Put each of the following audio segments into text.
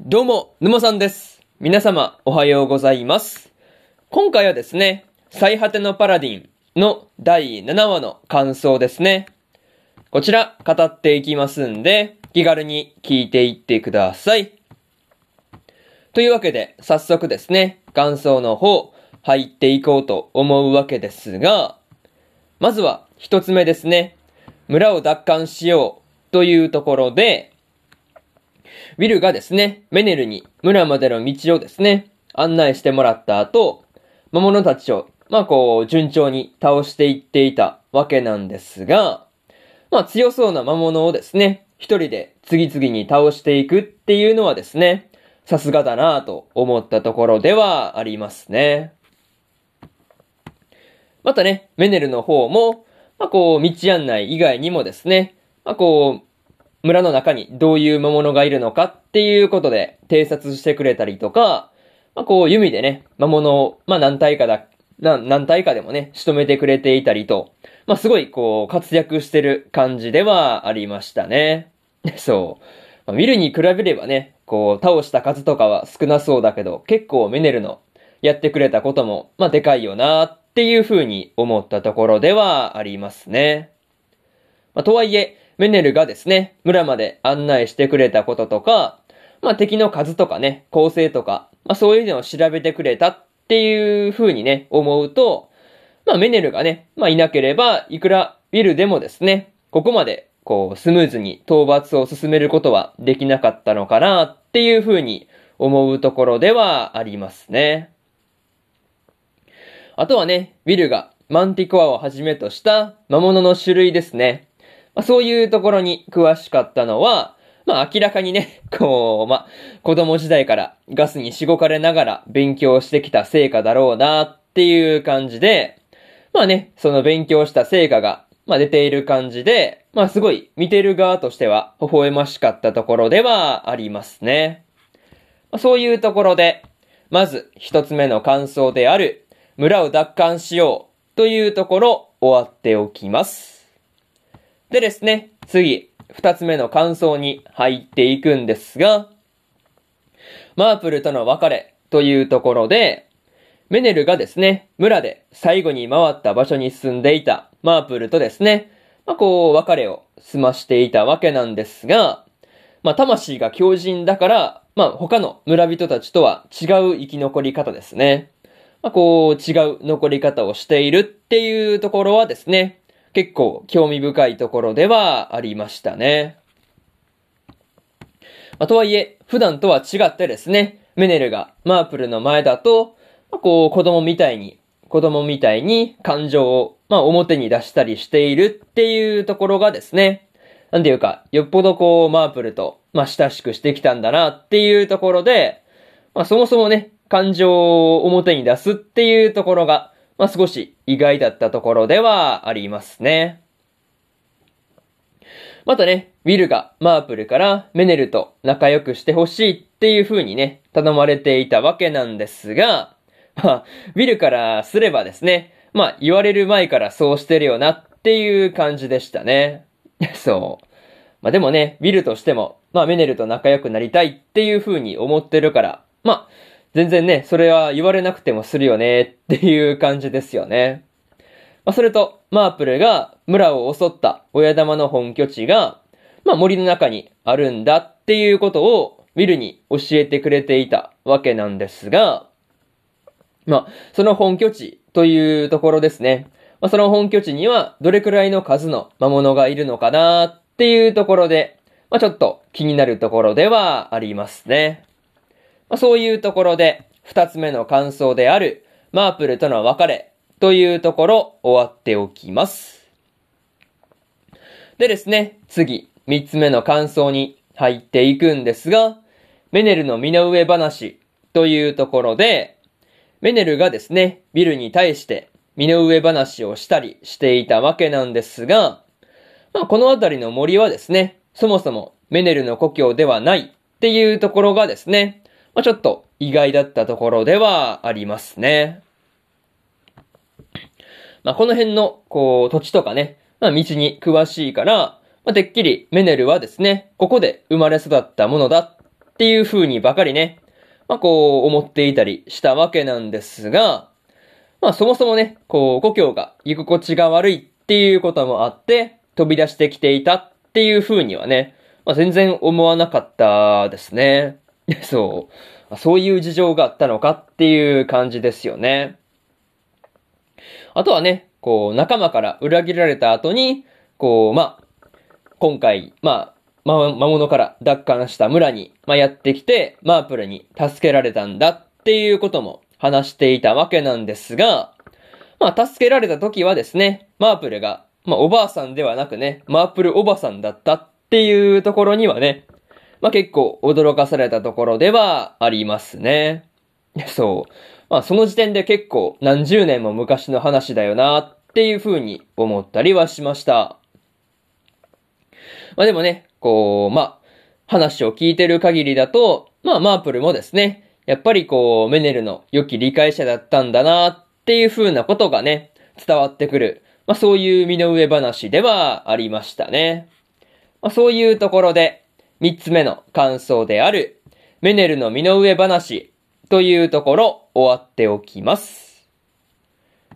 どうも、沼さんです。皆様、おはようございます。今回はですね、最果てのパラディンの第7話の感想ですね。こちら、語っていきますんで、気軽に聞いていってください。というわけで、早速ですね、感想の方、入っていこうと思うわけですが、まずは、一つ目ですね。村を奪還しようというところで、ウィルがですね、メネルに村までの道をですね、案内してもらった後、魔物たちを、まあこう、順調に倒していっていたわけなんですが、まあ強そうな魔物をですね、一人で次々に倒していくっていうのはですね、さすがだなぁと思ったところではありますね。またね、メネルの方も、まあこう、道案内以外にもですね、まあこう、村の中にどういう魔物がいるのかっていうことで偵察してくれたりとか、まあ、こう弓でね、魔物を、まあ、何体かだ、何体かでもね、仕留めてくれていたりと、まあ、すごいこう活躍してる感じではありましたね。そう。まあ、見るに比べればね、こう倒した数とかは少なそうだけど、結構メネルのやってくれたことも、まあ、でかいよなっていう風に思ったところではありますね。まあ、とはいえ、メネルがですね、村まで案内してくれたこととか、まあ、敵の数とかね、構成とか、まあ、そういうのを調べてくれたっていう風にね、思うと、まあ、メネルがね、まあ、いなければ、いくらウィルでもですね、ここまで、こう、スムーズに討伐を進めることはできなかったのかなっていう風に思うところではありますね。あとはね、ウィルがマンティコアをはじめとした魔物の種類ですね。まあ、そういうところに詳しかったのは、まあ明らかにね、こう、まあ子供時代からガスにしごかれながら勉強してきた成果だろうなっていう感じで、まあね、その勉強した成果が、まあ出ている感じで、まあすごい見てる側としては微笑ましかったところではありますね。まあ、そういうところで、まず一つ目の感想である、村を奪還しようというところ終わっておきます。でですね、次、二つ目の感想に入っていくんですが、マープルとの別れというところで、メネルがですね、村で最後に回った場所に住んでいたマープルとですね、まあこう別れを済ましていたわけなんですが、まあ魂が強靭だから、まあ他の村人たちとは違う生き残り方ですね。まあこう違う残り方をしているっていうところはですね、結構興味深いところではありましたね。まあ、とはいえ、普段とは違ってですね、メネルがマープルの前だと、まあ、こう子供みたいに、子供みたいに感情を、まあ、表に出したりしているっていうところがですね、なんていうか、よっぽどこう、マープルと、まあ、親しくしてきたんだなっていうところで、まあ、そもそもね、感情を表に出すっていうところが、まあ、少し意外だったところではありますね。またね、ウィルがマープルからメネルと仲良くしてほしいっていう風にね、頼まれていたわけなんですが、まあ、ウィルからすればですね、まあ、言われる前からそうしてるよなっていう感じでしたね。そう。まあでもね、ウィルとしても、まあメネルと仲良くなりたいっていう風に思ってるから、まあ、全然ね、それは言われなくてもするよねっていう感じですよね。まあ、それと、マープルが村を襲った親玉の本拠地が、まあ、森の中にあるんだっていうことをウィルに教えてくれていたわけなんですが、まあ、その本拠地というところですね。まあ、その本拠地にはどれくらいの数の魔物がいるのかなっていうところで、まあ、ちょっと気になるところではありますね。まあ、そういうところで、二つ目の感想である、マープルとの別れというところ終わっておきます。でですね、次、三つ目の感想に入っていくんですが、メネルの身の上話というところで、メネルがですね、ビルに対して身の上話をしたりしていたわけなんですが、まあ、このあたりの森はですね、そもそもメネルの故郷ではないっていうところがですね、まあ、ちょっと意外だったところではありますね。まあ、この辺の、こう、土地とかね、まあ、道に詳しいから、まあ、てっきりメネルはですね、ここで生まれ育ったものだっていう風にばかりね、まあこう思っていたりしたわけなんですが、まあそもそもね、こう故郷が居心地が悪いっていうこともあって、飛び出してきていたっていう風にはね、まあ全然思わなかったですね。そう。そういう事情があったのかっていう感じですよね。あとはね、こう仲間から裏切られた後に、こう、ま、今回、まあ、ま、魔物から奪還した村に、まあ、やってきて、マープルに助けられたんだっていうことも話していたわけなんですが、まあ、助けられた時はですね、マープルが、まあ、おばあさんではなくね、マープルおばさんだったっていうところにはね、まあ、結構驚かされたところではありますね。そう。まあ、その時点で結構何十年も昔の話だよなっていう風に思ったりはしました。まあでもね、こう、まあ、話を聞いてる限りだと、まあ、マープルもですね、やっぱりこう、メネルの良き理解者だったんだなっていう風なことがね、伝わってくる。まあ、そういう身の上話ではありましたね。まあ、そういうところで、三つ目の感想である、メネルの身の上話というところ終わっておきます。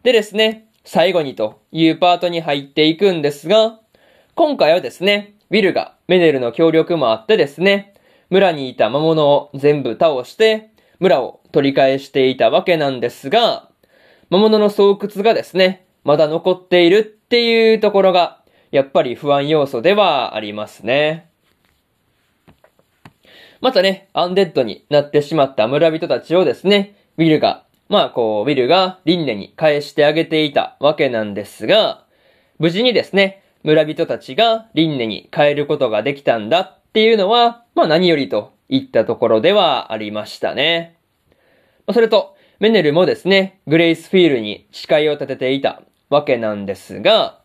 でですね、最後にというパートに入っていくんですが、今回はですね、ウィルがメネルの協力もあってですね、村にいた魔物を全部倒して、村を取り返していたわけなんですが、魔物の巣窟がですね、まだ残っているっていうところが、やっぱり不安要素ではありますね。またね、アンデッドになってしまった村人たちをですね、ウィルが、まあこう、ウィルがリンネに返してあげていたわけなんですが、無事にですね、村人たちがリンネに変えることができたんだっていうのは、まあ何よりといったところではありましたね。それと、メネルもですね、グレイスフィールに誓いを立てていたわけなんですが、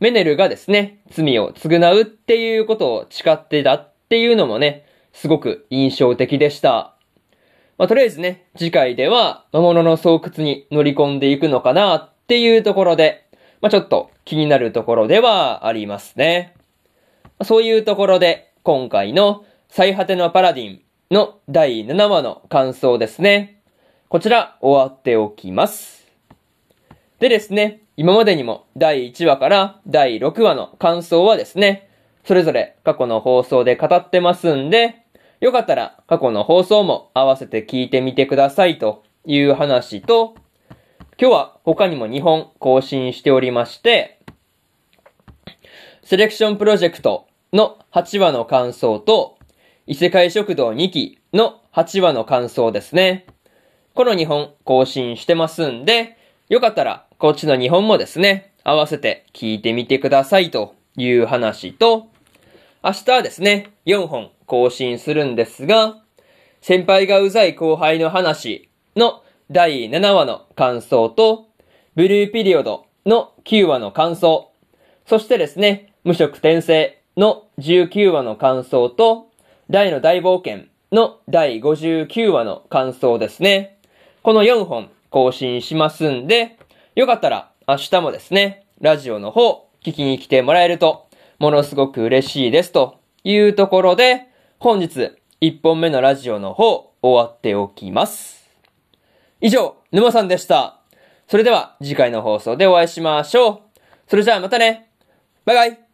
メネルがですね、罪を償うっていうことを誓ってたっていうのもね、すごく印象的でした。まあ、とりあえずね、次回では魔物の巣窟に乗り込んでいくのかなっていうところで、まあ、ちょっと気になるところではありますね。そういうところで、今回の最果てのパラディンの第7話の感想ですね。こちら終わっておきます。でですね、今までにも第1話から第6話の感想はですね、それぞれ過去の放送で語ってますんで、よかったら過去の放送も合わせて聞いてみてくださいという話と、今日は他にも2本更新しておりまして、セレクションプロジェクトの8話の感想と、異世界食堂2期の8話の感想ですね。この2本更新してますんで、よかったらこっちの2本もですね、合わせて聞いてみてくださいという話と、明日はですね、4本更新するんですが、先輩がうざい後輩の話の第7話の感想と、ブルーピリオドの9話の感想、そしてですね、無色転生の19話の感想と、大の大冒険の第59話の感想ですね。この4本更新しますんで、よかったら明日もですね、ラジオの方聞きに来てもらえると、ものすごく嬉しいですというところで、本日1本目のラジオの方終わっておきます。以上、沼さんでした。それでは次回の放送でお会いしましょう。それじゃあまたね。バイバイ。